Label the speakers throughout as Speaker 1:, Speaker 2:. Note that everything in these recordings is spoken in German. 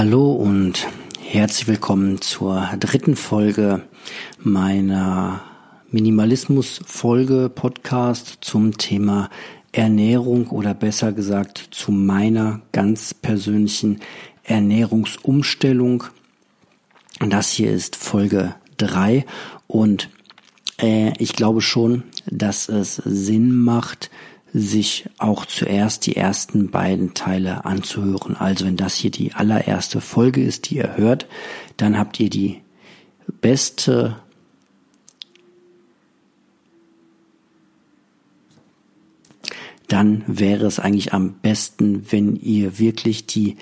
Speaker 1: Hallo und herzlich willkommen zur dritten Folge meiner Minimalismus-Folge Podcast zum Thema Ernährung oder besser gesagt zu meiner ganz persönlichen Ernährungsumstellung. Das hier ist Folge drei und äh, ich glaube schon, dass es Sinn macht, sich auch zuerst die ersten beiden Teile anzuhören. Also wenn das hier die allererste Folge ist, die ihr hört, dann habt ihr die beste dann wäre es eigentlich am besten, wenn ihr wirklich die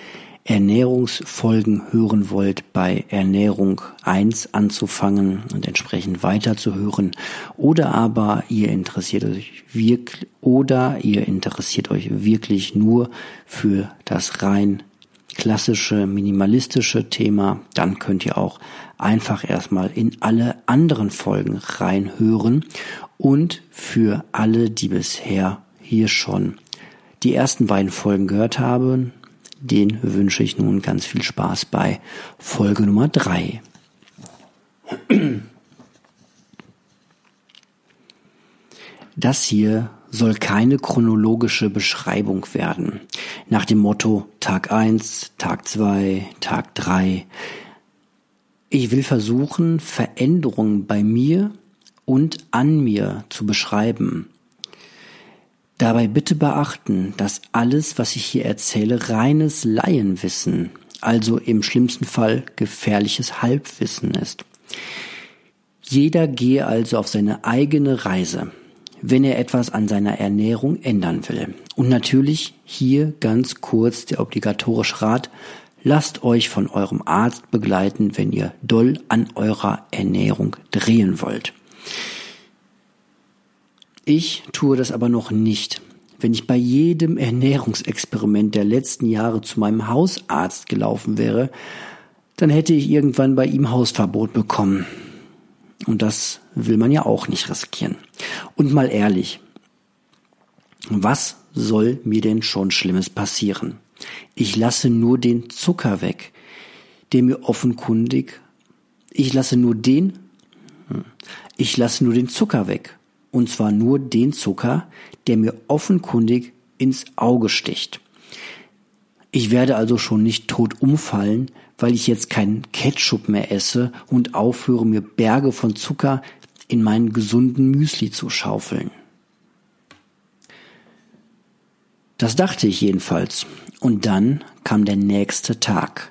Speaker 1: Ernährungsfolgen hören wollt, bei Ernährung 1 anzufangen und entsprechend weiterzuhören. Oder aber ihr interessiert euch wirklich, oder ihr interessiert euch wirklich nur für das rein klassische minimalistische Thema, dann könnt ihr auch einfach erstmal in alle anderen Folgen reinhören und für alle, die bisher hier schon die ersten beiden Folgen gehört haben, den wünsche ich nun ganz viel Spaß bei Folge Nummer drei. Das hier soll keine chronologische Beschreibung werden. Nach dem Motto Tag eins, Tag zwei, Tag drei. Ich will versuchen, Veränderungen bei mir und an mir zu beschreiben. Dabei bitte beachten, dass alles, was ich hier erzähle, reines Laienwissen, also im schlimmsten Fall gefährliches Halbwissen ist. Jeder gehe also auf seine eigene Reise, wenn er etwas an seiner Ernährung ändern will. Und natürlich hier ganz kurz der obligatorische Rat, lasst euch von eurem Arzt begleiten, wenn ihr doll an eurer Ernährung drehen wollt. Ich tue das aber noch nicht. Wenn ich bei jedem Ernährungsexperiment der letzten Jahre zu meinem Hausarzt gelaufen wäre, dann hätte ich irgendwann bei ihm Hausverbot bekommen. Und das will man ja auch nicht riskieren. Und mal ehrlich, was soll mir denn schon Schlimmes passieren? Ich lasse nur den Zucker weg, der mir offenkundig, ich lasse nur den, hm, ich lasse nur den Zucker weg, und zwar nur den Zucker, der mir offenkundig ins Auge sticht. Ich werde also schon nicht tot umfallen, weil ich jetzt keinen Ketchup mehr esse und aufhöre, mir Berge von Zucker in meinen gesunden Müsli zu schaufeln. Das dachte ich jedenfalls. Und dann kam der nächste Tag.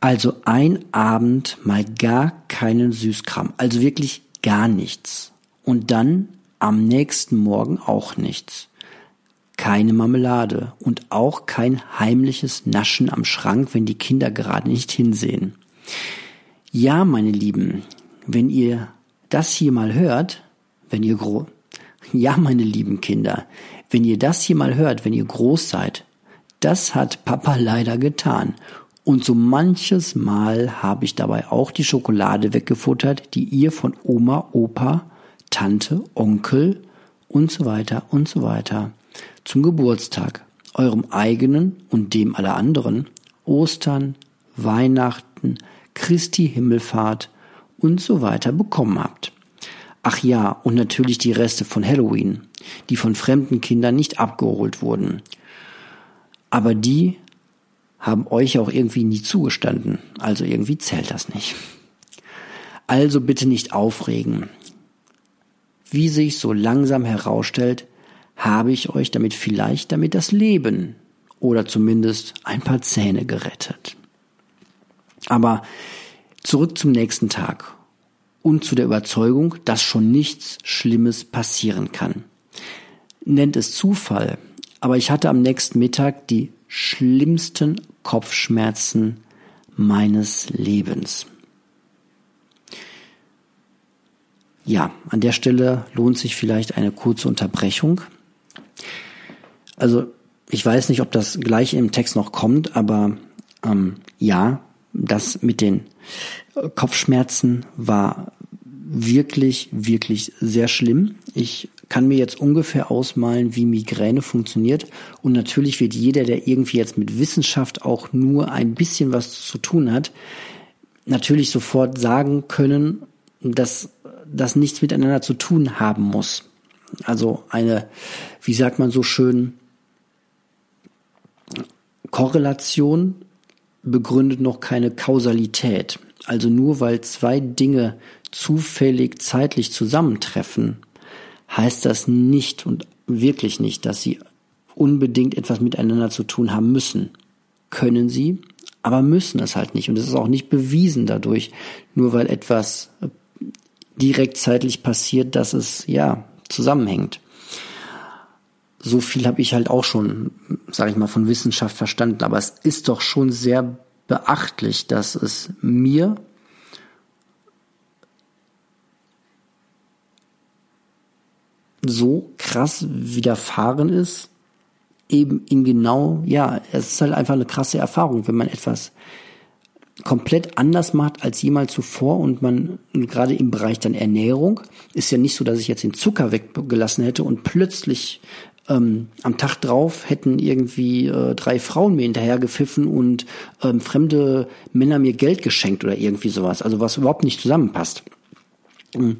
Speaker 1: Also ein Abend mal gar keinen Süßkram, also wirklich gar nichts und dann am nächsten Morgen auch nichts. Keine Marmelade und auch kein heimliches Naschen am Schrank, wenn die Kinder gerade nicht hinsehen. Ja, meine Lieben, wenn ihr das hier mal hört, wenn ihr groß, ja, meine lieben Kinder, wenn ihr das hier mal hört, wenn ihr groß seid, das hat Papa leider getan. Und so manches Mal habe ich dabei auch die Schokolade weggefuttert, die ihr von Oma, Opa Tante, Onkel und so weiter und so weiter zum Geburtstag, eurem eigenen und dem aller anderen, Ostern, Weihnachten, Christi Himmelfahrt und so weiter bekommen habt. Ach ja, und natürlich die Reste von Halloween, die von fremden Kindern nicht abgeholt wurden. Aber die haben euch auch irgendwie nie zugestanden, also irgendwie zählt das nicht. Also bitte nicht aufregen. Wie sich so langsam herausstellt, habe ich euch damit vielleicht damit das Leben oder zumindest ein paar Zähne gerettet. Aber zurück zum nächsten Tag und zu der Überzeugung, dass schon nichts Schlimmes passieren kann. Nennt es Zufall, aber ich hatte am nächsten Mittag die schlimmsten Kopfschmerzen meines Lebens. Ja, an der Stelle lohnt sich vielleicht eine kurze Unterbrechung. Also ich weiß nicht, ob das gleich im Text noch kommt, aber ähm, ja, das mit den Kopfschmerzen war wirklich, wirklich sehr schlimm. Ich kann mir jetzt ungefähr ausmalen, wie Migräne funktioniert. Und natürlich wird jeder, der irgendwie jetzt mit Wissenschaft auch nur ein bisschen was zu tun hat, natürlich sofort sagen können, dass das nichts miteinander zu tun haben muss. Also eine, wie sagt man so schön, Korrelation begründet noch keine Kausalität. Also nur weil zwei Dinge zufällig zeitlich zusammentreffen, heißt das nicht und wirklich nicht, dass sie unbedingt etwas miteinander zu tun haben müssen. Können sie, aber müssen es halt nicht. Und es ist auch nicht bewiesen dadurch, nur weil etwas direkt zeitlich passiert, dass es ja zusammenhängt. So viel habe ich halt auch schon, sage ich mal, von Wissenschaft verstanden. Aber es ist doch schon sehr beachtlich, dass es mir so krass widerfahren ist, eben in genau, ja, es ist halt einfach eine krasse Erfahrung, wenn man etwas komplett anders macht als jemals zuvor und man gerade im Bereich dann Ernährung ist ja nicht so, dass ich jetzt den Zucker weggelassen hätte und plötzlich ähm, am Tag drauf hätten irgendwie äh, drei Frauen mir hinterher gepfiffen und ähm, fremde Männer mir Geld geschenkt oder irgendwie sowas, also was überhaupt nicht zusammenpasst. Mhm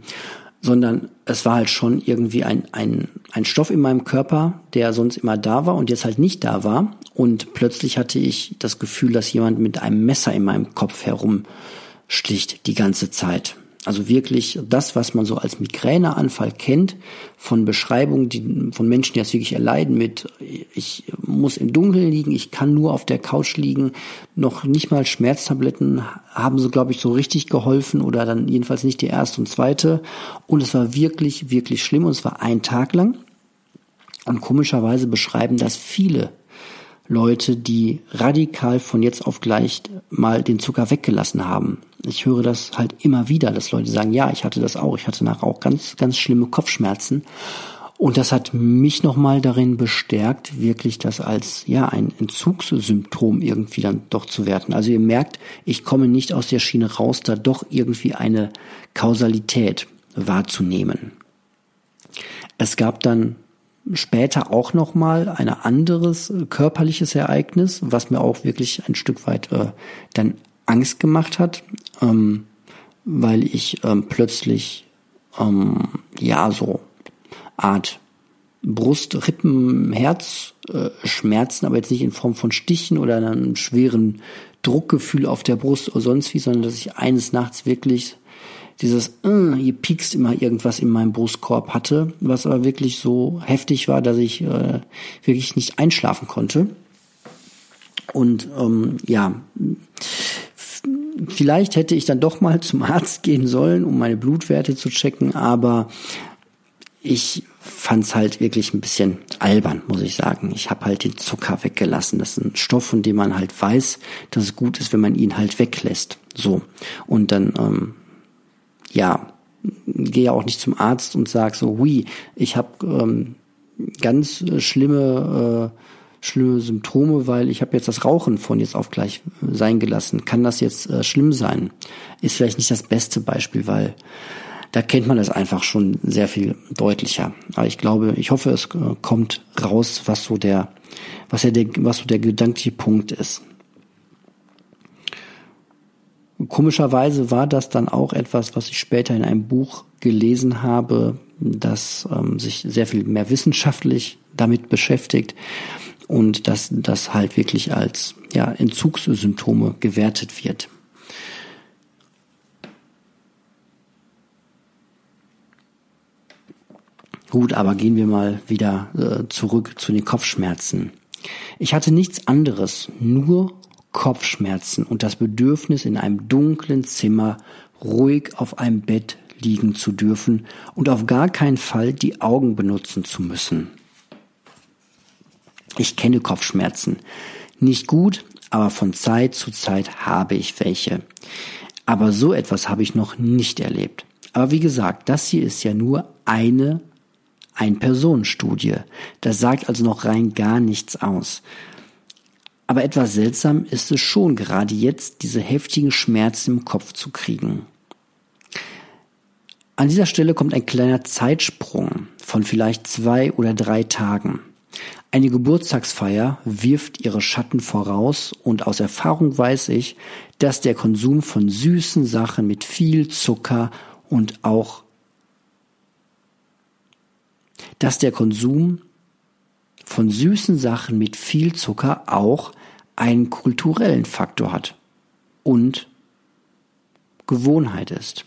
Speaker 1: sondern es war halt schon irgendwie ein, ein, ein Stoff in meinem Körper, der sonst immer da war und jetzt halt nicht da war. Und plötzlich hatte ich das Gefühl, dass jemand mit einem Messer in meinem Kopf herumsticht die ganze Zeit. Also wirklich das, was man so als Migräneanfall kennt, von Beschreibungen, die von Menschen, die das wirklich erleiden mit, ich muss im Dunkeln liegen, ich kann nur auf der Couch liegen, noch nicht mal Schmerztabletten haben so, glaube ich, so richtig geholfen oder dann jedenfalls nicht die erste und zweite. Und es war wirklich, wirklich schlimm und es war ein Tag lang. Und komischerweise beschreiben das viele Leute, die radikal von jetzt auf gleich mal den Zucker weggelassen haben. Ich höre das halt immer wieder, dass Leute sagen, ja, ich hatte das auch, ich hatte nachher auch ganz, ganz schlimme Kopfschmerzen. Und das hat mich nochmal darin bestärkt, wirklich das als ja ein Entzugssymptom irgendwie dann doch zu werten. Also ihr merkt, ich komme nicht aus der Schiene raus, da doch irgendwie eine Kausalität wahrzunehmen. Es gab dann später auch noch mal ein anderes äh, körperliches Ereignis, was mir auch wirklich ein Stück weit äh, dann Angst gemacht hat, ähm, weil ich ähm, plötzlich ähm, ja so Art Brust, Rippen, Herz äh, Schmerzen, aber jetzt nicht in Form von Stichen oder einem schweren Druckgefühl auf der Brust oder sonst wie, sondern dass ich eines Nachts wirklich dieses, äh, hier piekst immer irgendwas in meinem Brustkorb hatte, was aber wirklich so heftig war, dass ich äh, wirklich nicht einschlafen konnte. Und ähm, ja, vielleicht hätte ich dann doch mal zum Arzt gehen sollen, um meine Blutwerte zu checken, aber ich fand's halt wirklich ein bisschen albern, muss ich sagen. Ich habe halt den Zucker weggelassen. Das ist ein Stoff, von dem man halt weiß, dass es gut ist, wenn man ihn halt weglässt. So. Und dann ähm, ja, gehe ja auch nicht zum Arzt und sag so, hui, ich habe ähm, ganz schlimme äh, schlimme Symptome, weil ich habe jetzt das Rauchen von jetzt auf gleich sein gelassen. Kann das jetzt äh, schlimm sein? Ist vielleicht nicht das beste Beispiel, weil da kennt man das einfach schon sehr viel deutlicher. Aber ich glaube, ich hoffe, es äh, kommt raus, was so der, was ja der, was so der gedankliche Punkt ist. Komischerweise war das dann auch etwas, was ich später in einem Buch gelesen habe, das ähm, sich sehr viel mehr wissenschaftlich damit beschäftigt und dass das halt wirklich als ja, Entzugssymptome gewertet wird. Gut, aber gehen wir mal wieder äh, zurück zu den Kopfschmerzen. Ich hatte nichts anderes, nur Kopfschmerzen und das Bedürfnis, in einem dunklen Zimmer ruhig auf einem Bett liegen zu dürfen und auf gar keinen Fall die Augen benutzen zu müssen. Ich kenne Kopfschmerzen. Nicht gut, aber von Zeit zu Zeit habe ich welche. Aber so etwas habe ich noch nicht erlebt. Aber wie gesagt, das hier ist ja nur eine Ein-Personen-Studie. Das sagt also noch rein gar nichts aus. Aber etwas seltsam ist es schon, gerade jetzt diese heftigen Schmerzen im Kopf zu kriegen. An dieser Stelle kommt ein kleiner Zeitsprung von vielleicht zwei oder drei Tagen. Eine Geburtstagsfeier wirft ihre Schatten voraus und aus Erfahrung weiß ich, dass der Konsum von süßen Sachen mit viel Zucker und auch dass der Konsum von süßen Sachen mit viel Zucker auch einen kulturellen Faktor hat und Gewohnheit ist.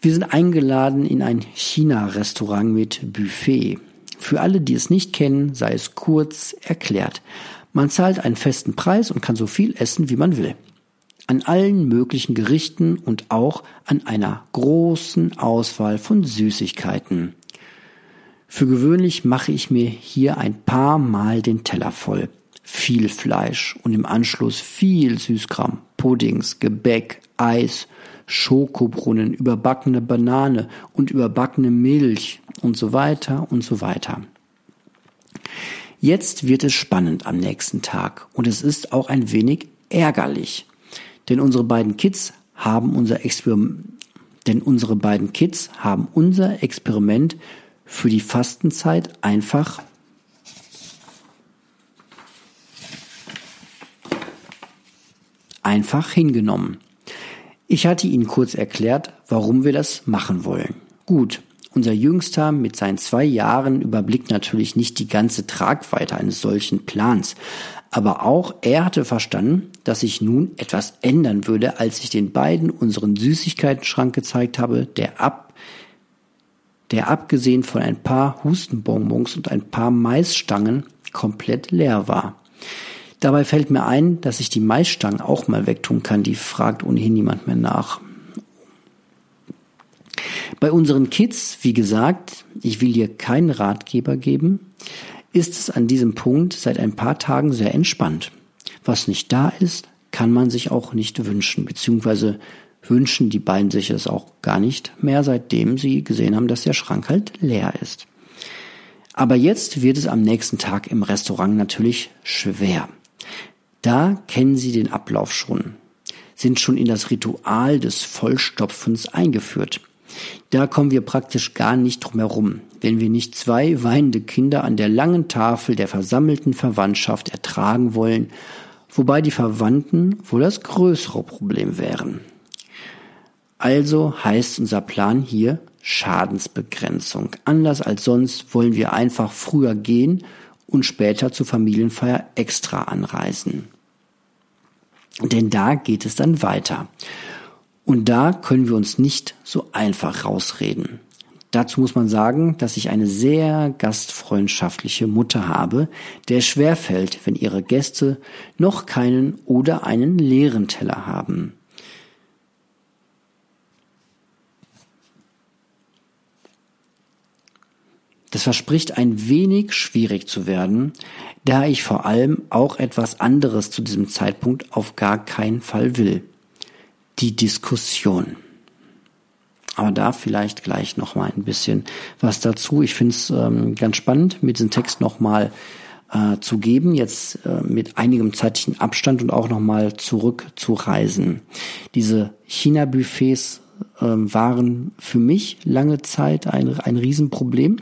Speaker 1: Wir sind eingeladen in ein China-Restaurant mit Buffet. Für alle, die es nicht kennen, sei es kurz erklärt. Man zahlt einen festen Preis und kann so viel essen, wie man will. An allen möglichen Gerichten und auch an einer großen Auswahl von Süßigkeiten. Für gewöhnlich mache ich mir hier ein paar Mal den Teller voll. Viel Fleisch und im Anschluss viel Süßkram, Puddings, Gebäck, Eis, Schokobrunnen, überbackene Banane und überbackene Milch und so weiter und so weiter. Jetzt wird es spannend am nächsten Tag und es ist auch ein wenig ärgerlich, denn unsere beiden Kids haben unser Experiment, denn unsere beiden Kids haben unser Experiment für die Fastenzeit einfach einfach hingenommen. Ich hatte ihnen kurz erklärt, warum wir das machen wollen. Gut, unser Jüngster mit seinen zwei Jahren überblickt natürlich nicht die ganze Tragweite eines solchen Plans. Aber auch er hatte verstanden, dass sich nun etwas ändern würde, als ich den beiden unseren Süßigkeitenschrank gezeigt habe, der ab der abgesehen von ein paar Hustenbonbons und ein paar Maisstangen komplett leer war. Dabei fällt mir ein, dass ich die Maisstangen auch mal wegtun kann, die fragt ohnehin niemand mehr nach. Bei unseren Kids, wie gesagt, ich will dir keinen Ratgeber geben, ist es an diesem Punkt seit ein paar Tagen sehr entspannt. Was nicht da ist, kann man sich auch nicht wünschen, beziehungsweise wünschen die beiden sich es auch gar nicht mehr, seitdem sie gesehen haben, dass der Schrank halt leer ist. Aber jetzt wird es am nächsten Tag im Restaurant natürlich schwer. Da kennen sie den Ablauf schon, sind schon in das Ritual des Vollstopfens eingeführt. Da kommen wir praktisch gar nicht drum herum, wenn wir nicht zwei weinende Kinder an der langen Tafel der versammelten Verwandtschaft ertragen wollen, wobei die Verwandten wohl das größere Problem wären. Also heißt unser Plan hier Schadensbegrenzung. Anders als sonst wollen wir einfach früher gehen und später zur Familienfeier extra anreisen. Denn da geht es dann weiter. Und da können wir uns nicht so einfach rausreden. Dazu muss man sagen, dass ich eine sehr gastfreundschaftliche Mutter habe, der schwerfällt, wenn ihre Gäste noch keinen oder einen leeren Teller haben. Das verspricht ein wenig schwierig zu werden, da ich vor allem auch etwas anderes zu diesem Zeitpunkt auf gar keinen Fall will. Die Diskussion. Aber da vielleicht gleich noch mal ein bisschen was dazu. Ich finde es ähm, ganz spannend, mir diesen Text noch mal äh, zu geben, jetzt äh, mit einigem zeitlichen Abstand und auch noch mal zurück zu reisen. Diese China-Buffets äh, waren für mich lange Zeit ein, ein Riesenproblem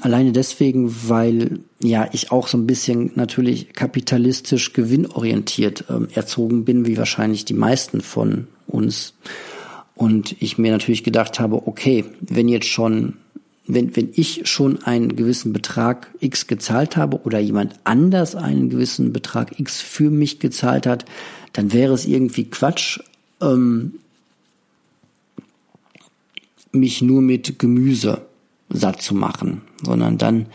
Speaker 1: alleine deswegen, weil ja ich auch so ein bisschen natürlich kapitalistisch gewinnorientiert ähm, erzogen bin, wie wahrscheinlich die meisten von uns. Und ich mir natürlich gedacht habe, okay, wenn jetzt schon, wenn, wenn ich schon einen gewissen Betrag X gezahlt habe oder jemand anders einen gewissen Betrag X für mich gezahlt hat, dann wäre es irgendwie Quatsch, ähm, mich nur mit Gemüse satt zu machen, sondern dann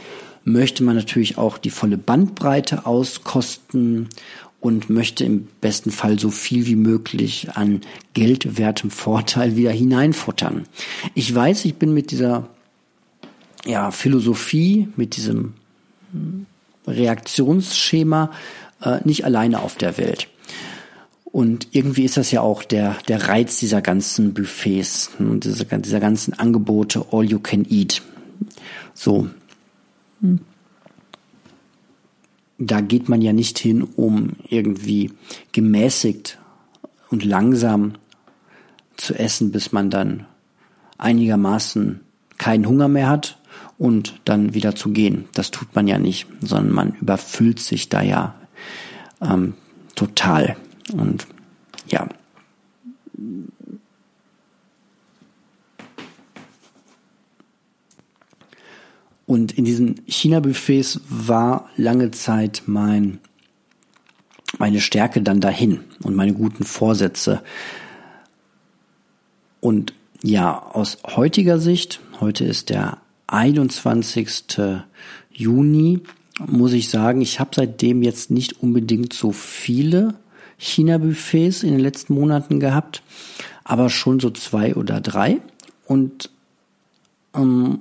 Speaker 1: möchte man natürlich auch die volle Bandbreite auskosten und möchte im besten Fall so viel wie möglich an geldwertem Vorteil wieder hineinfuttern. Ich weiß, ich bin mit dieser ja, Philosophie, mit diesem Reaktionsschema äh, nicht alleine auf der Welt. Und irgendwie ist das ja auch der, der Reiz dieser ganzen Buffets und dieser, dieser ganzen Angebote, all you can eat. So. Da geht man ja nicht hin, um irgendwie gemäßigt und langsam zu essen, bis man dann einigermaßen keinen Hunger mehr hat und dann wieder zu gehen. Das tut man ja nicht, sondern man überfüllt sich da ja ähm, total. Und ja. Und in diesen China-Buffets war lange Zeit mein, meine Stärke dann dahin und meine guten Vorsätze. Und ja, aus heutiger Sicht, heute ist der 21. Juni, muss ich sagen, ich habe seitdem jetzt nicht unbedingt so viele China-Buffets in den letzten Monaten gehabt, aber schon so zwei oder drei. Und ähm,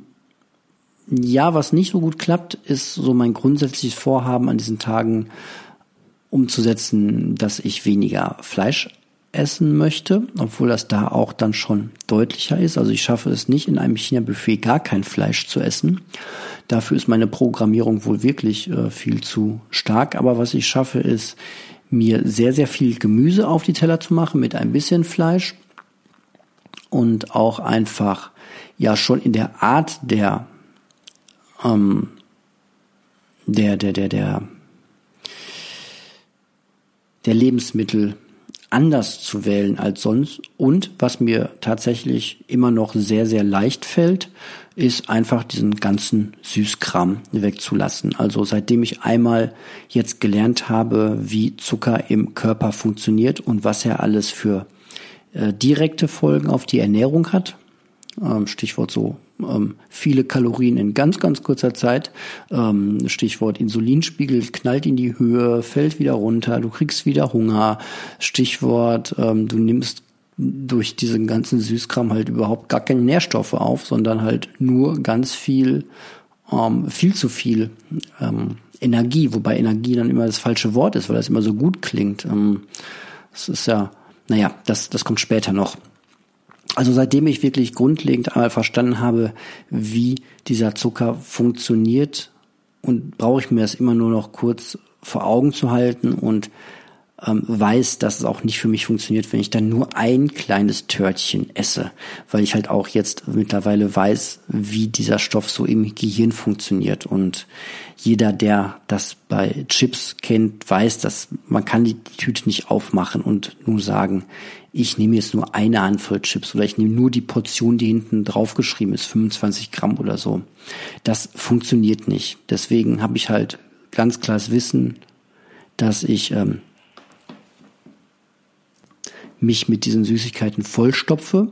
Speaker 1: ja, was nicht so gut klappt, ist so mein grundsätzliches Vorhaben an diesen Tagen umzusetzen, dass ich weniger Fleisch essen möchte, obwohl das da auch dann schon deutlicher ist. Also ich schaffe es nicht, in einem China-Buffet gar kein Fleisch zu essen. Dafür ist meine Programmierung wohl wirklich äh, viel zu stark. Aber was ich schaffe, ist, mir sehr, sehr viel Gemüse auf die Teller zu machen mit ein bisschen Fleisch und auch einfach ja schon in der Art der ähm, der der der der der Lebensmittel anders zu wählen als sonst. Und was mir tatsächlich immer noch sehr, sehr leicht fällt, ist einfach diesen ganzen Süßkram wegzulassen. Also seitdem ich einmal jetzt gelernt habe, wie Zucker im Körper funktioniert und was er alles für äh, direkte Folgen auf die Ernährung hat, ähm, Stichwort so ähm, viele Kalorien in ganz, ganz kurzer Zeit. Ähm, Stichwort Insulinspiegel knallt in die Höhe, fällt wieder runter, du kriegst wieder Hunger. Stichwort, du nimmst durch diesen ganzen Süßkram halt überhaupt gar keine Nährstoffe auf, sondern halt nur ganz viel, viel zu viel Energie, wobei Energie dann immer das falsche Wort ist, weil das immer so gut klingt. Das ist ja, naja, das, das kommt später noch. Also seitdem ich wirklich grundlegend einmal verstanden habe, wie dieser Zucker funktioniert und brauche ich mir das immer nur noch kurz vor Augen zu halten und ähm, weiß, dass es auch nicht für mich funktioniert, wenn ich dann nur ein kleines Törtchen esse, weil ich halt auch jetzt mittlerweile weiß, wie dieser Stoff so im Gehirn funktioniert. Und jeder, der das bei Chips kennt, weiß, dass man kann die Tüte nicht aufmachen und nur sagen, ich nehme jetzt nur eine Handvoll Chips oder ich nehme nur die Portion, die hinten draufgeschrieben ist, 25 Gramm oder so. Das funktioniert nicht. Deswegen habe ich halt ganz klares Wissen, dass ich ähm, mich mit diesen Süßigkeiten vollstopfe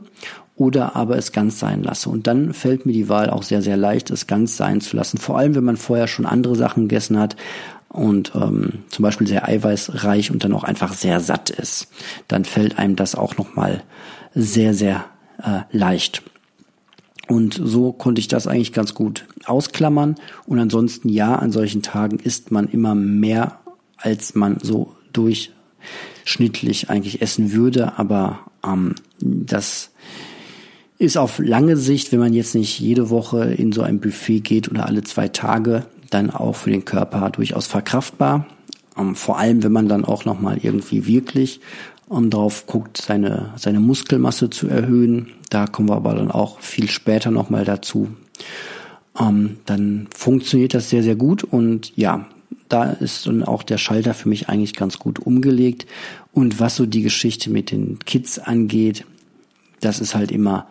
Speaker 1: oder aber es ganz sein lasse. Und dann fällt mir die Wahl auch sehr, sehr leicht, es ganz sein zu lassen. Vor allem, wenn man vorher schon andere Sachen gegessen hat und ähm, zum Beispiel sehr eiweißreich und dann auch einfach sehr satt ist. Dann fällt einem das auch nochmal sehr, sehr äh, leicht. Und so konnte ich das eigentlich ganz gut ausklammern. Und ansonsten ja, an solchen Tagen isst man immer mehr, als man so durch schnittlich eigentlich essen würde, aber ähm, das ist auf lange Sicht, wenn man jetzt nicht jede Woche in so ein Buffet geht oder alle zwei Tage, dann auch für den Körper durchaus verkraftbar. Ähm, vor allem, wenn man dann auch nochmal irgendwie wirklich ähm, drauf guckt, seine, seine Muskelmasse zu erhöhen. Da kommen wir aber dann auch viel später nochmal dazu. Ähm, dann funktioniert das sehr, sehr gut und ja, da ist dann auch der Schalter für mich eigentlich ganz gut umgelegt. Und was so die Geschichte mit den Kids angeht, das ist halt immer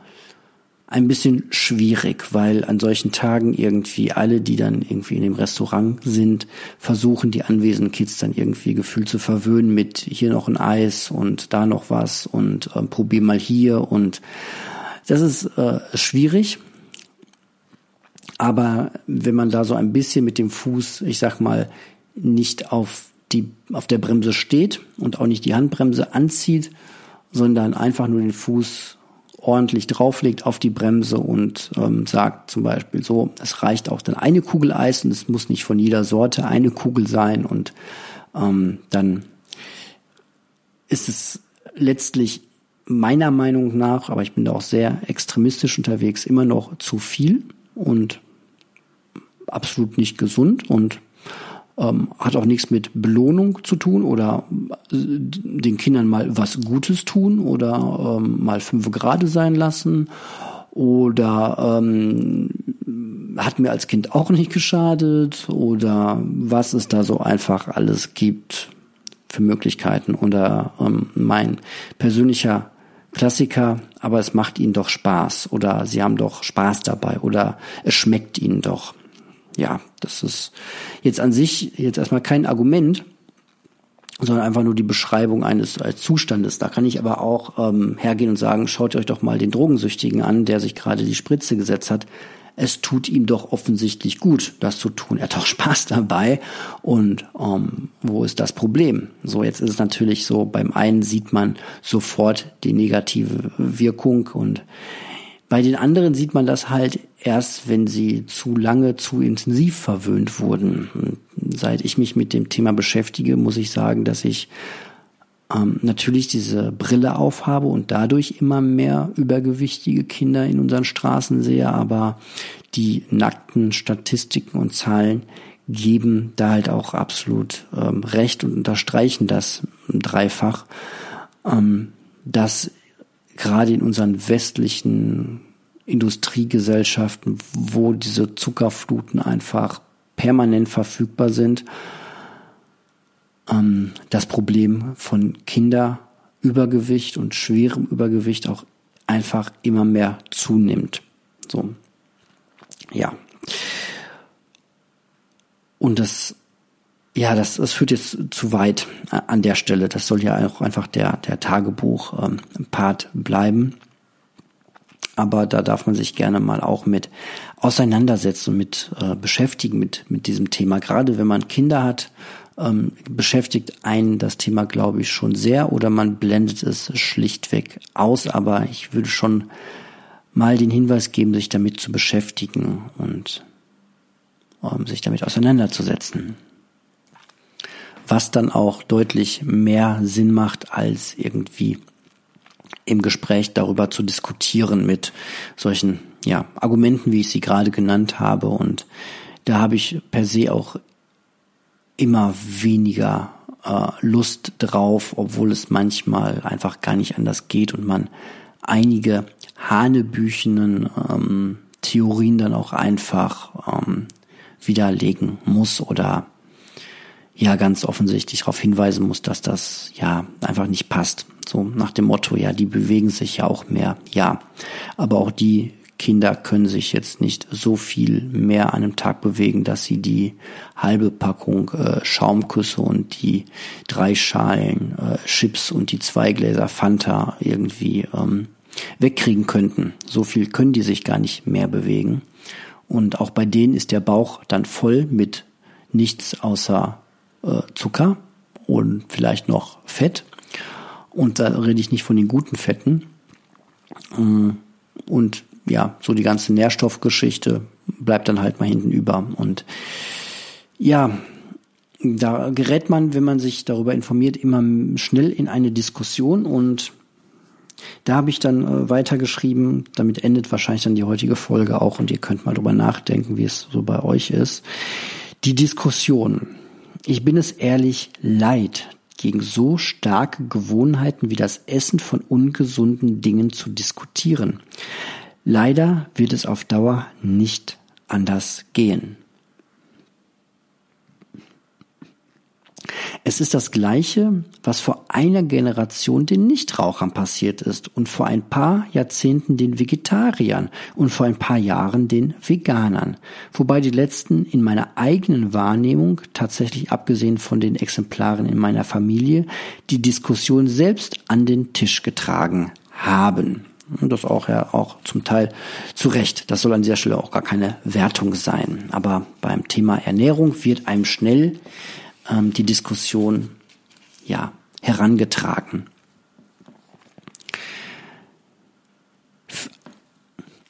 Speaker 1: ein bisschen schwierig, weil an solchen Tagen irgendwie alle, die dann irgendwie in dem Restaurant sind, versuchen die anwesenden Kids dann irgendwie gefühlt zu verwöhnen mit hier noch ein Eis und da noch was und äh, probier mal hier und das ist äh, schwierig. Aber wenn man da so ein bisschen mit dem Fuß, ich sag mal, nicht auf die, auf der Bremse steht und auch nicht die Handbremse anzieht, sondern einfach nur den Fuß ordentlich drauflegt auf die Bremse und ähm, sagt zum Beispiel so, es reicht auch dann eine Kugel Eis und es muss nicht von jeder Sorte eine Kugel sein und ähm, dann ist es letztlich meiner Meinung nach, aber ich bin da auch sehr extremistisch unterwegs, immer noch zu viel und absolut nicht gesund und Ähm, hat auch nichts mit Belohnung zu tun oder äh, den Kindern mal was Gutes tun oder ähm, mal fünf Grade sein lassen oder ähm, hat mir als Kind auch nicht geschadet oder was es da so einfach alles gibt für Möglichkeiten oder ähm, mein persönlicher Klassiker, aber es macht ihnen doch Spaß oder sie haben doch Spaß dabei oder es schmeckt ihnen doch. Ja, das ist jetzt an sich jetzt erstmal kein Argument, sondern einfach nur die Beschreibung eines Zustandes. Da kann ich aber auch ähm, hergehen und sagen, schaut euch doch mal den Drogensüchtigen an, der sich gerade die Spritze gesetzt hat es tut ihm doch offensichtlich gut, das zu tun. Er hat doch Spaß dabei. Und ähm, wo ist das Problem? So, jetzt ist es natürlich so, beim einen sieht man sofort die negative Wirkung und bei den anderen sieht man das halt erst, wenn sie zu lange, zu intensiv verwöhnt wurden. Und seit ich mich mit dem Thema beschäftige, muss ich sagen, dass ich ähm, natürlich diese Brille aufhabe und dadurch immer mehr übergewichtige Kinder in unseren Straßen sehe, aber die nackten Statistiken und Zahlen geben da halt auch absolut ähm, recht und unterstreichen das dreifach, ähm, dass gerade in unseren westlichen Industriegesellschaften, wo diese Zuckerfluten einfach permanent verfügbar sind, ähm, das Problem von Kinderübergewicht und schwerem Übergewicht auch einfach immer mehr zunimmt. So. Ja. Und das, ja, das, das führt jetzt zu weit an der Stelle. Das soll ja auch einfach der, der Tagebuch-Part ähm, bleiben. Aber da darf man sich gerne mal auch mit auseinandersetzen mit äh, beschäftigen mit, mit diesem Thema. Gerade wenn man Kinder hat ähm, beschäftigt einen das Thema, glaube ich, schon sehr oder man blendet es schlichtweg aus. Aber ich würde schon mal den Hinweis geben, sich damit zu beschäftigen und ähm, sich damit auseinanderzusetzen. Was dann auch deutlich mehr Sinn macht, als irgendwie im Gespräch darüber zu diskutieren mit solchen ja, Argumenten, wie ich sie gerade genannt habe. Und da habe ich per se auch immer weniger äh, Lust drauf, obwohl es manchmal einfach gar nicht anders geht und man einige hanebüchenen ähm, Theorien dann auch einfach ähm, widerlegen muss oder ja ganz offensichtlich darauf hinweisen muss, dass das ja einfach nicht passt. So nach dem Motto, ja, die bewegen sich ja auch mehr, ja. Aber auch die Kinder können sich jetzt nicht so viel mehr an einem Tag bewegen, dass sie die halbe Packung äh, Schaumküsse und die drei Schalen äh, Chips und die zwei Gläser Fanta irgendwie ähm, wegkriegen könnten. So viel können die sich gar nicht mehr bewegen. Und auch bei denen ist der Bauch dann voll mit nichts außer äh, Zucker und vielleicht noch Fett. Und da rede ich nicht von den guten Fetten. Ähm, und ja, so die ganze Nährstoffgeschichte bleibt dann halt mal hinten über. Und ja, da gerät man, wenn man sich darüber informiert, immer schnell in eine Diskussion und da habe ich dann äh, weitergeschrieben, damit endet wahrscheinlich dann die heutige Folge auch und ihr könnt mal drüber nachdenken, wie es so bei euch ist. Die Diskussion. Ich bin es ehrlich leid, gegen so starke Gewohnheiten wie das Essen von ungesunden Dingen zu diskutieren. Leider wird es auf Dauer nicht anders gehen. Es ist das Gleiche, was vor einer Generation den Nichtrauchern passiert ist und vor ein paar Jahrzehnten den Vegetariern und vor ein paar Jahren den Veganern, wobei die letzten in meiner eigenen Wahrnehmung, tatsächlich abgesehen von den Exemplaren in meiner Familie, die Diskussion selbst an den Tisch getragen haben. Und das auch ja auch zum Teil zu Recht. Das soll an dieser Stelle auch gar keine Wertung sein. Aber beim Thema Ernährung wird einem schnell ähm, die Diskussion ja herangetragen.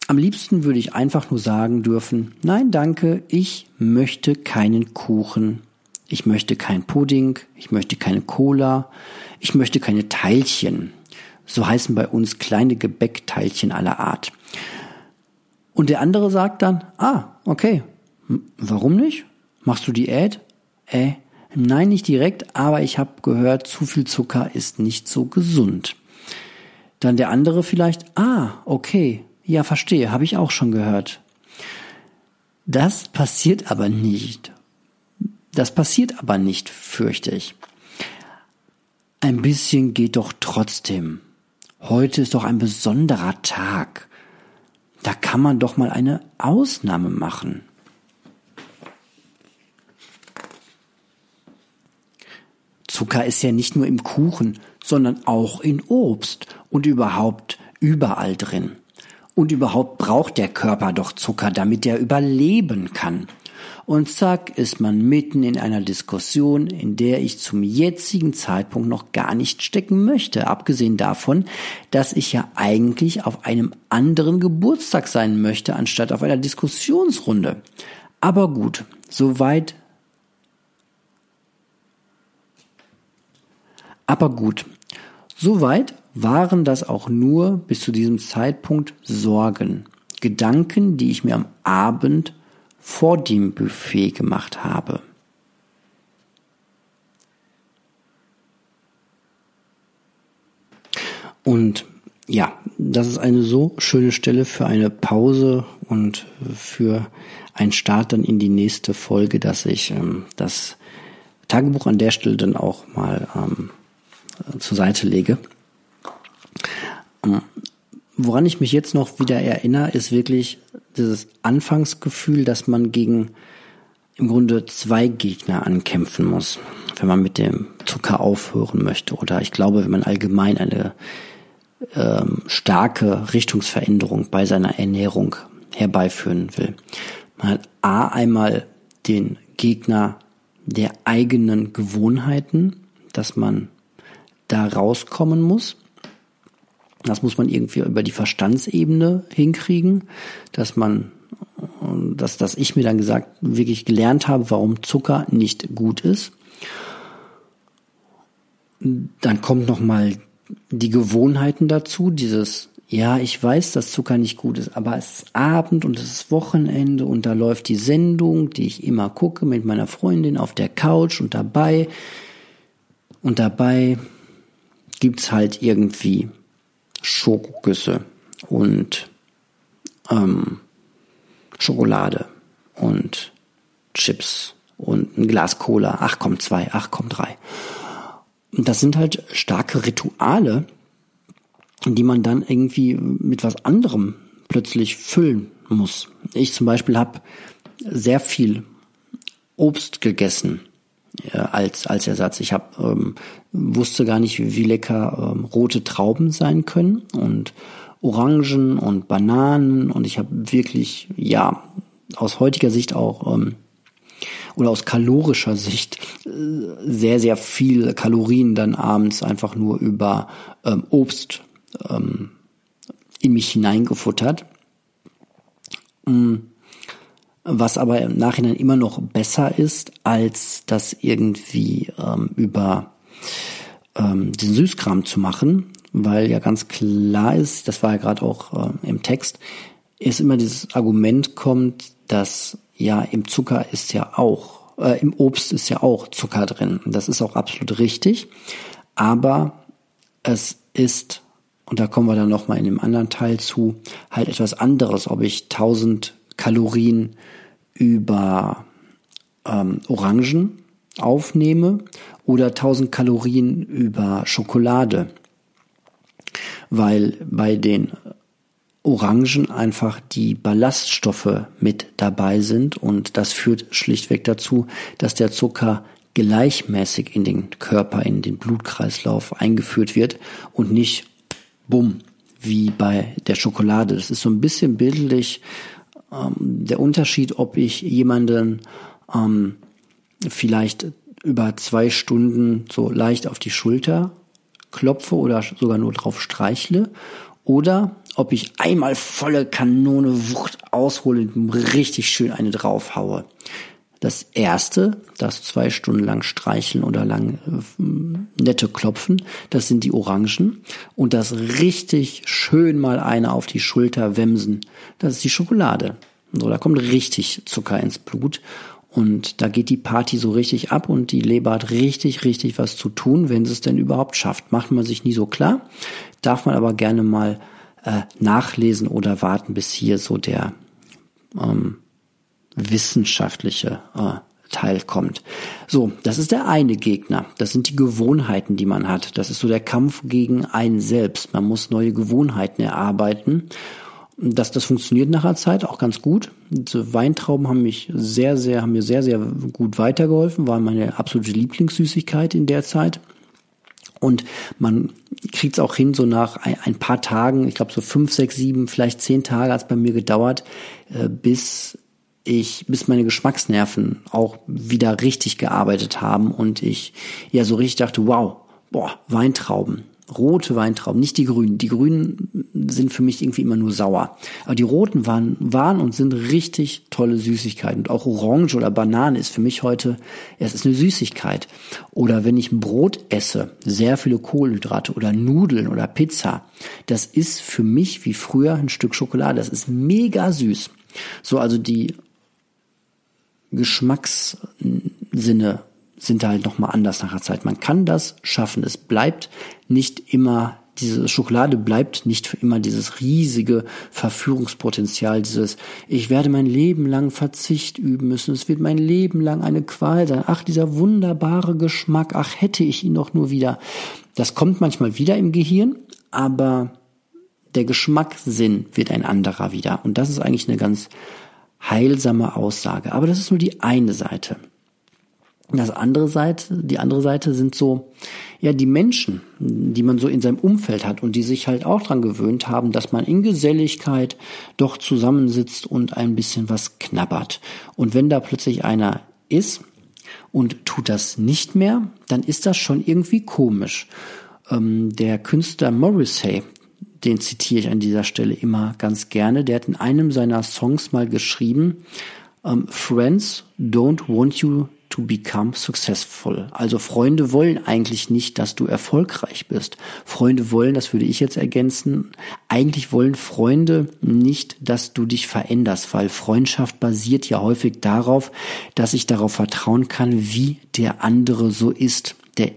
Speaker 1: Am liebsten würde ich einfach nur sagen dürfen, nein, danke, ich möchte keinen Kuchen, ich möchte kein Pudding, ich möchte keine Cola, ich möchte keine Teilchen. So heißen bei uns kleine Gebäckteilchen aller Art. Und der andere sagt dann, ah, okay, warum nicht? Machst du Diät? äh, nein, nicht direkt, aber ich habe gehört, zu viel Zucker ist nicht so gesund. Dann der andere vielleicht, ah, okay, ja, verstehe, habe ich auch schon gehört. Das passiert aber nicht. Das passiert aber nicht, fürchte ich. Ein bisschen geht doch trotzdem. Heute ist doch ein besonderer Tag. Da kann man doch mal eine Ausnahme machen. Zucker ist ja nicht nur im Kuchen, sondern auch in Obst und überhaupt überall drin. Und überhaupt braucht der Körper doch Zucker, damit er überleben kann. Und zack ist man mitten in einer Diskussion, in der ich zum jetzigen Zeitpunkt noch gar nicht stecken möchte, abgesehen davon, dass ich ja eigentlich auf einem anderen Geburtstag sein möchte, anstatt auf einer Diskussionsrunde. Aber gut, soweit. Aber gut, soweit waren das auch nur bis zu diesem Zeitpunkt Sorgen, Gedanken, die ich mir am Abend vor dem Buffet gemacht habe. Und ja, das ist eine so schöne Stelle für eine Pause und für einen Start dann in die nächste Folge, dass ich ähm, das Tagebuch an der Stelle dann auch mal ähm, zur Seite lege. Ähm, woran ich mich jetzt noch wieder erinnere, ist wirklich dieses Anfangsgefühl, dass man gegen im Grunde zwei Gegner ankämpfen muss, wenn man mit dem Zucker aufhören möchte. Oder ich glaube, wenn man allgemein eine ähm, starke Richtungsveränderung bei seiner Ernährung herbeiführen will. Man hat A einmal den Gegner der eigenen Gewohnheiten, dass man da rauskommen muss. Das muss man irgendwie über die Verstandsebene hinkriegen, dass man, dass, dass ich mir dann gesagt, wirklich gelernt habe, warum Zucker nicht gut ist. Dann kommt noch mal die Gewohnheiten dazu, dieses, ja, ich weiß, dass Zucker nicht gut ist, aber es ist Abend und es ist Wochenende und da läuft die Sendung, die ich immer gucke mit meiner Freundin auf der Couch und dabei, und dabei gibt's halt irgendwie Schokoküsse und ähm, Schokolade und Chips und ein Glas Cola. Ach komm zwei, ach komm drei. Und das sind halt starke Rituale, die man dann irgendwie mit was anderem plötzlich füllen muss. Ich zum Beispiel habe sehr viel Obst gegessen als als Ersatz. Ich hab, ähm, wusste gar nicht, wie, wie lecker ähm, rote Trauben sein können und Orangen und Bananen und ich habe wirklich ja aus heutiger Sicht auch ähm, oder aus kalorischer Sicht äh, sehr, sehr viel Kalorien dann abends einfach nur über ähm, Obst ähm, in mich hineingefuttert. Mm, was aber im Nachhinein immer noch besser ist, als das irgendwie ähm, über ähm, den Süßkram zu machen, weil ja ganz klar ist, das war ja gerade auch äh, im Text, ist immer dieses Argument kommt, dass ja im Zucker ist ja auch, äh, im Obst ist ja auch Zucker drin. Das ist auch absolut richtig. Aber es ist, und da kommen wir dann nochmal in dem anderen Teil zu, halt etwas anderes, ob ich 1000 Kalorien über ähm, Orangen aufnehme oder 1000 Kalorien über Schokolade. Weil bei den Orangen einfach die Ballaststoffe mit dabei sind und das führt schlichtweg dazu, dass der Zucker gleichmäßig in den Körper, in den Blutkreislauf eingeführt wird und nicht bumm, wie bei der Schokolade. Das ist so ein bisschen bildlich ähm, der Unterschied, ob ich jemanden ähm, vielleicht über zwei Stunden so leicht auf die Schulter klopfe oder sogar nur drauf streichle oder ob ich einmal volle Kanone Wucht aushole und richtig schön eine draufhaue. Das erste, das zwei Stunden lang streicheln oder lang äh, nette klopfen, das sind die Orangen. Und das richtig schön mal eine auf die Schulter wemsen, das ist die Schokolade. So, da kommt richtig Zucker ins Blut. Und da geht die Party so richtig ab und die Leber hat richtig, richtig was zu tun, wenn sie es denn überhaupt schafft. Macht man sich nie so klar, darf man aber gerne mal äh, nachlesen oder warten, bis hier so der ähm, wissenschaftliche äh, Teil kommt. So, das ist der eine Gegner. Das sind die Gewohnheiten, die man hat. Das ist so der Kampf gegen einen selbst. Man muss neue Gewohnheiten erarbeiten. Das, das funktioniert nach einer Zeit auch ganz gut. Diese Weintrauben haben mich sehr, sehr, haben mir sehr, sehr gut weitergeholfen, waren meine absolute Lieblingssüßigkeit in der Zeit. Und man kriegt es auch hin, so nach ein, paar Tagen, ich glaube so fünf, sechs, sieben, vielleicht zehn Tage hat es bei mir gedauert, äh, bis ich, bis meine Geschmacksnerven auch wieder richtig gearbeitet haben und ich ja so richtig dachte, wow, boah, Weintrauben, rote Weintrauben, nicht die grünen. Die grünen sind für mich irgendwie immer nur sauer. Aber die roten waren, waren und sind richtig tolle Süßigkeiten. Und auch Orange oder Banane ist für mich heute, es ist eine Süßigkeit. Oder wenn ich ein Brot esse, sehr viele Kohlenhydrate oder Nudeln oder Pizza, das ist für mich wie früher ein Stück Schokolade. Das ist mega süß. So, also die Geschmackssinne sind halt nochmal anders nach der Zeit. Man kann das schaffen. Es bleibt nicht immer, diese Schokolade bleibt nicht für immer dieses riesige Verführungspotenzial, dieses, ich werde mein Leben lang Verzicht üben müssen, es wird mein Leben lang eine Qual sein. Ach, dieser wunderbare Geschmack, ach, hätte ich ihn doch nur wieder. Das kommt manchmal wieder im Gehirn, aber der Geschmackssinn wird ein anderer wieder. Und das ist eigentlich eine ganz heilsame Aussage. Aber das ist nur die eine Seite. Das andere Seite, die andere Seite sind so, ja, die Menschen, die man so in seinem Umfeld hat und die sich halt auch dran gewöhnt haben, dass man in Geselligkeit doch zusammensitzt und ein bisschen was knabbert. Und wenn da plötzlich einer ist und tut das nicht mehr, dann ist das schon irgendwie komisch. Ähm, der Künstler Morrissey, den zitiere ich an dieser Stelle immer ganz gerne. Der hat in einem seiner Songs mal geschrieben, ähm, Friends don't want you to become successful. Also Freunde wollen eigentlich nicht, dass du erfolgreich bist. Freunde wollen, das würde ich jetzt ergänzen, eigentlich wollen Freunde nicht, dass du dich veränderst, weil Freundschaft basiert ja häufig darauf, dass ich darauf vertrauen kann, wie der andere so ist. Der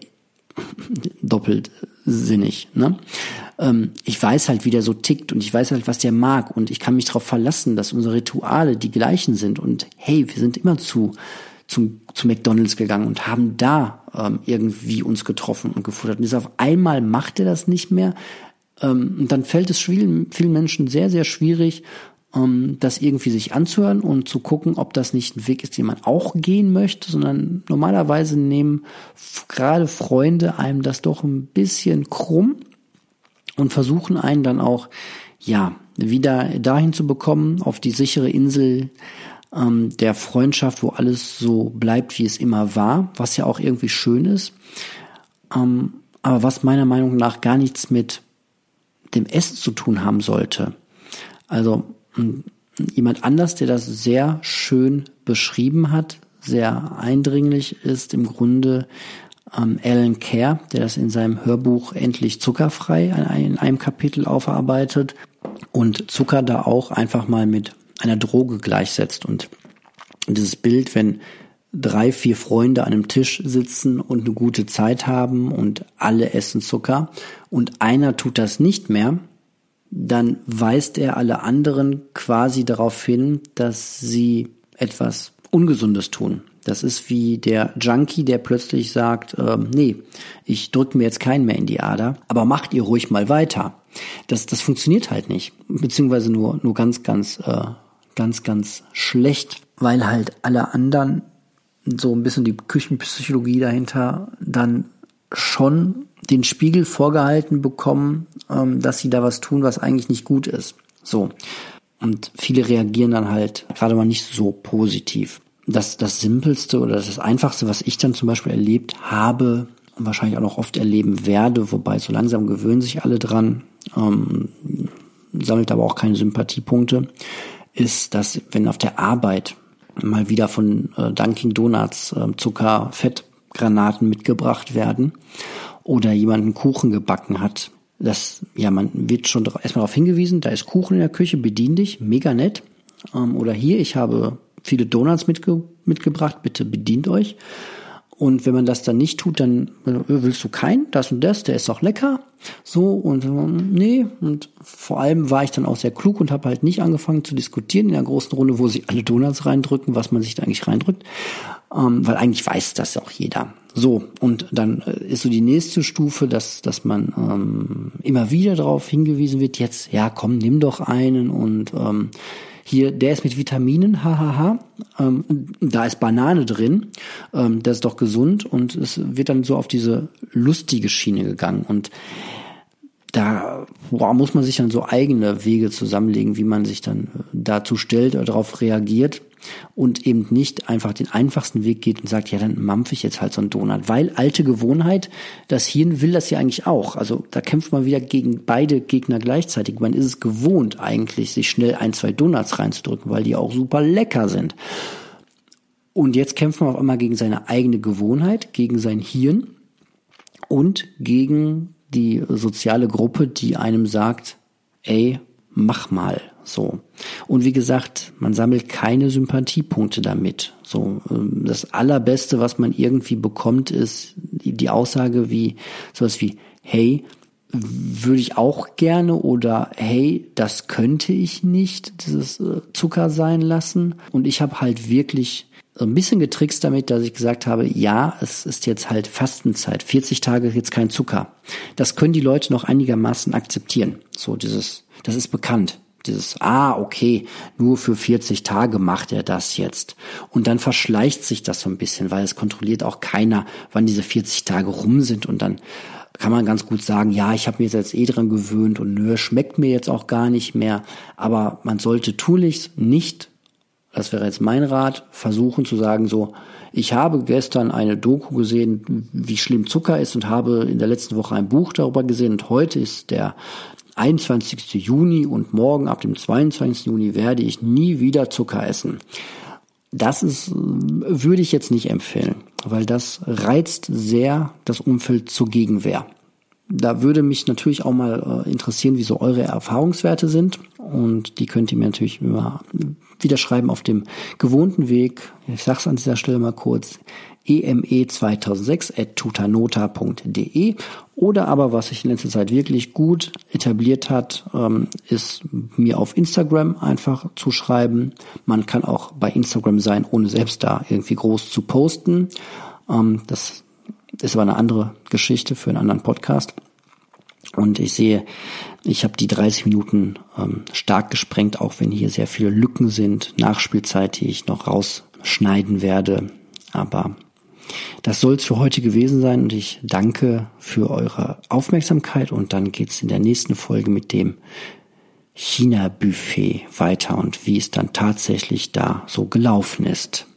Speaker 1: doppelt sinnig. Ne? Ähm, ich weiß halt, wie der so tickt und ich weiß halt, was der mag und ich kann mich darauf verlassen, dass unsere Rituale die gleichen sind und hey, wir sind immer zu zum, zu McDonalds gegangen und haben da ähm, irgendwie uns getroffen und gefuttert. Und jetzt auf einmal macht er das nicht mehr. Ähm, und dann fällt es vielen, vielen Menschen sehr, sehr schwierig, ähm, das irgendwie sich anzuhören und zu gucken, ob das nicht ein Weg ist, den man auch gehen möchte, sondern normalerweise nehmen gerade Freunde einem das doch ein bisschen krumm und versuchen einen dann auch, ja, wieder dahin zu bekommen, auf die sichere Insel ähm, der Freundschaft, wo alles so bleibt, wie es immer war, was ja auch irgendwie schön ist, ähm, aber was meiner Meinung nach gar nichts mit dem Essen zu tun haben sollte. Also jemand anders, der das sehr schön beschrieben hat, sehr eindringlich ist im Grunde ähm, Alan Kerr, der das in seinem Hörbuch Endlich zuckerfrei in einem Kapitel aufarbeitet und Zucker da auch einfach mal mit einer Droge gleichsetzt. Und dieses Bild, wenn drei, vier Freunde an einem Tisch sitzen und eine gute Zeit haben und alle essen Zucker und einer tut das nicht mehr, dann weist er alle anderen quasi darauf hin, dass sie etwas Ungesundes tun. Das ist wie der Junkie, der plötzlich sagt, äh, nee, ich drücke mir jetzt keinen mehr in die Ader, aber macht ihr ruhig mal weiter. Das, das funktioniert halt nicht, beziehungsweise nur, nur ganz, ganz, äh, ganz, ganz schlecht, weil halt alle anderen so ein bisschen die Küchenpsychologie dahinter dann schon den Spiegel vorgehalten bekommen, ähm, dass sie da was tun, was eigentlich nicht gut ist. So. Und viele reagieren dann halt gerade mal nicht so positiv. Das, das Simpelste oder das Einfachste, was ich dann zum Beispiel erlebt habe und wahrscheinlich auch noch oft erleben werde, wobei so langsam gewöhnen sich alle dran, ähm, sammelt aber auch keine Sympathiepunkte, ist, dass wenn auf der Arbeit mal wieder von äh, Dunkin Donuts äh, Zucker, Fett, Granaten mitgebracht werden oder jemand einen Kuchen gebacken hat. Das, ja, man wird schon erstmal darauf hingewiesen, da ist Kuchen in der Küche, bedien dich, mega nett. Ähm, oder hier, ich habe viele Donuts mitge mitgebracht, bitte bedient euch. Und wenn man das dann nicht tut, dann äh, willst du keinen, das und das, der ist auch lecker. So und ähm, nee, und vor allem war ich dann auch sehr klug und habe halt nicht angefangen zu diskutieren in der großen Runde, wo sie alle Donuts reindrücken, was man sich da eigentlich reindrückt. Ähm, weil eigentlich weiß das auch jeder. So, und dann äh, ist so die nächste Stufe, dass, dass man ähm, immer wieder darauf hingewiesen wird, jetzt, ja komm, nimm doch einen und ähm, hier, der ist mit Vitaminen, hahaha. Ähm, da ist Banane drin. Ähm, das ist doch gesund. Und es wird dann so auf diese lustige Schiene gegangen. Und da boah, muss man sich dann so eigene Wege zusammenlegen, wie man sich dann dazu stellt oder darauf reagiert und eben nicht einfach den einfachsten Weg geht und sagt, ja, dann mampfe ich jetzt halt so einen Donut. Weil alte Gewohnheit, das Hirn will das ja eigentlich auch. Also da kämpft man wieder gegen beide Gegner gleichzeitig. Man ist es gewohnt eigentlich, sich schnell ein, zwei Donuts reinzudrücken, weil die auch super lecker sind. Und jetzt kämpft man auf einmal gegen seine eigene Gewohnheit, gegen sein Hirn und gegen die soziale Gruppe, die einem sagt, ey, mach mal so. Und wie gesagt, man sammelt keine Sympathiepunkte damit. So, ähm, das allerbeste, was man irgendwie bekommt, ist die Aussage wie, sowas wie, hey, würde ich auch gerne oder hey, das könnte ich nicht, dieses äh, Zucker sein lassen. Und ich habe halt wirklich ein bisschen getrickst damit, dass ich gesagt habe, ja, es ist jetzt halt Fastenzeit, 40 Tage jetzt kein Zucker. Das können die Leute noch einigermaßen akzeptieren. So dieses, das ist bekannt. Dieses, ah, okay, nur für 40 Tage macht er das jetzt. Und dann verschleicht sich das so ein bisschen, weil es kontrolliert auch keiner, wann diese 40 Tage rum sind. Und dann kann man ganz gut sagen, ja, ich habe mir jetzt eh dran gewöhnt und nö, schmeckt mir jetzt auch gar nicht mehr. Aber man sollte tunlichst nicht, das wäre jetzt mein Rat, versuchen zu sagen so, ich habe gestern eine Doku gesehen, wie schlimm Zucker ist und habe in der letzten Woche ein Buch darüber gesehen und heute ist der 21. Juni und morgen ab dem 22. Juni werde ich nie wieder Zucker essen. Das ist, würde ich jetzt nicht empfehlen, weil das reizt sehr das Umfeld zur Gegenwehr. Da würde mich natürlich auch mal äh, interessieren, wie so eure Erfahrungswerte sind. Und die könnt ihr mir natürlich immer wieder schreiben auf dem gewohnten Weg. Ich sage es an dieser Stelle mal kurz eme2006 at tutanota.de oder aber was sich in letzter Zeit wirklich gut etabliert hat, ähm, ist mir auf Instagram einfach zu schreiben. Man kann auch bei Instagram sein, ohne selbst da irgendwie groß zu posten. Ähm, das ist aber eine andere Geschichte für einen anderen Podcast. Und ich sehe, ich habe die 30 Minuten ähm, stark gesprengt, auch wenn hier sehr viele Lücken sind, Nachspielzeit, die ich noch rausschneiden werde. Aber das soll es für heute gewesen sein und ich danke für eure Aufmerksamkeit und dann geht's in der nächsten Folge mit dem China-Buffet weiter und wie es dann tatsächlich da so gelaufen ist.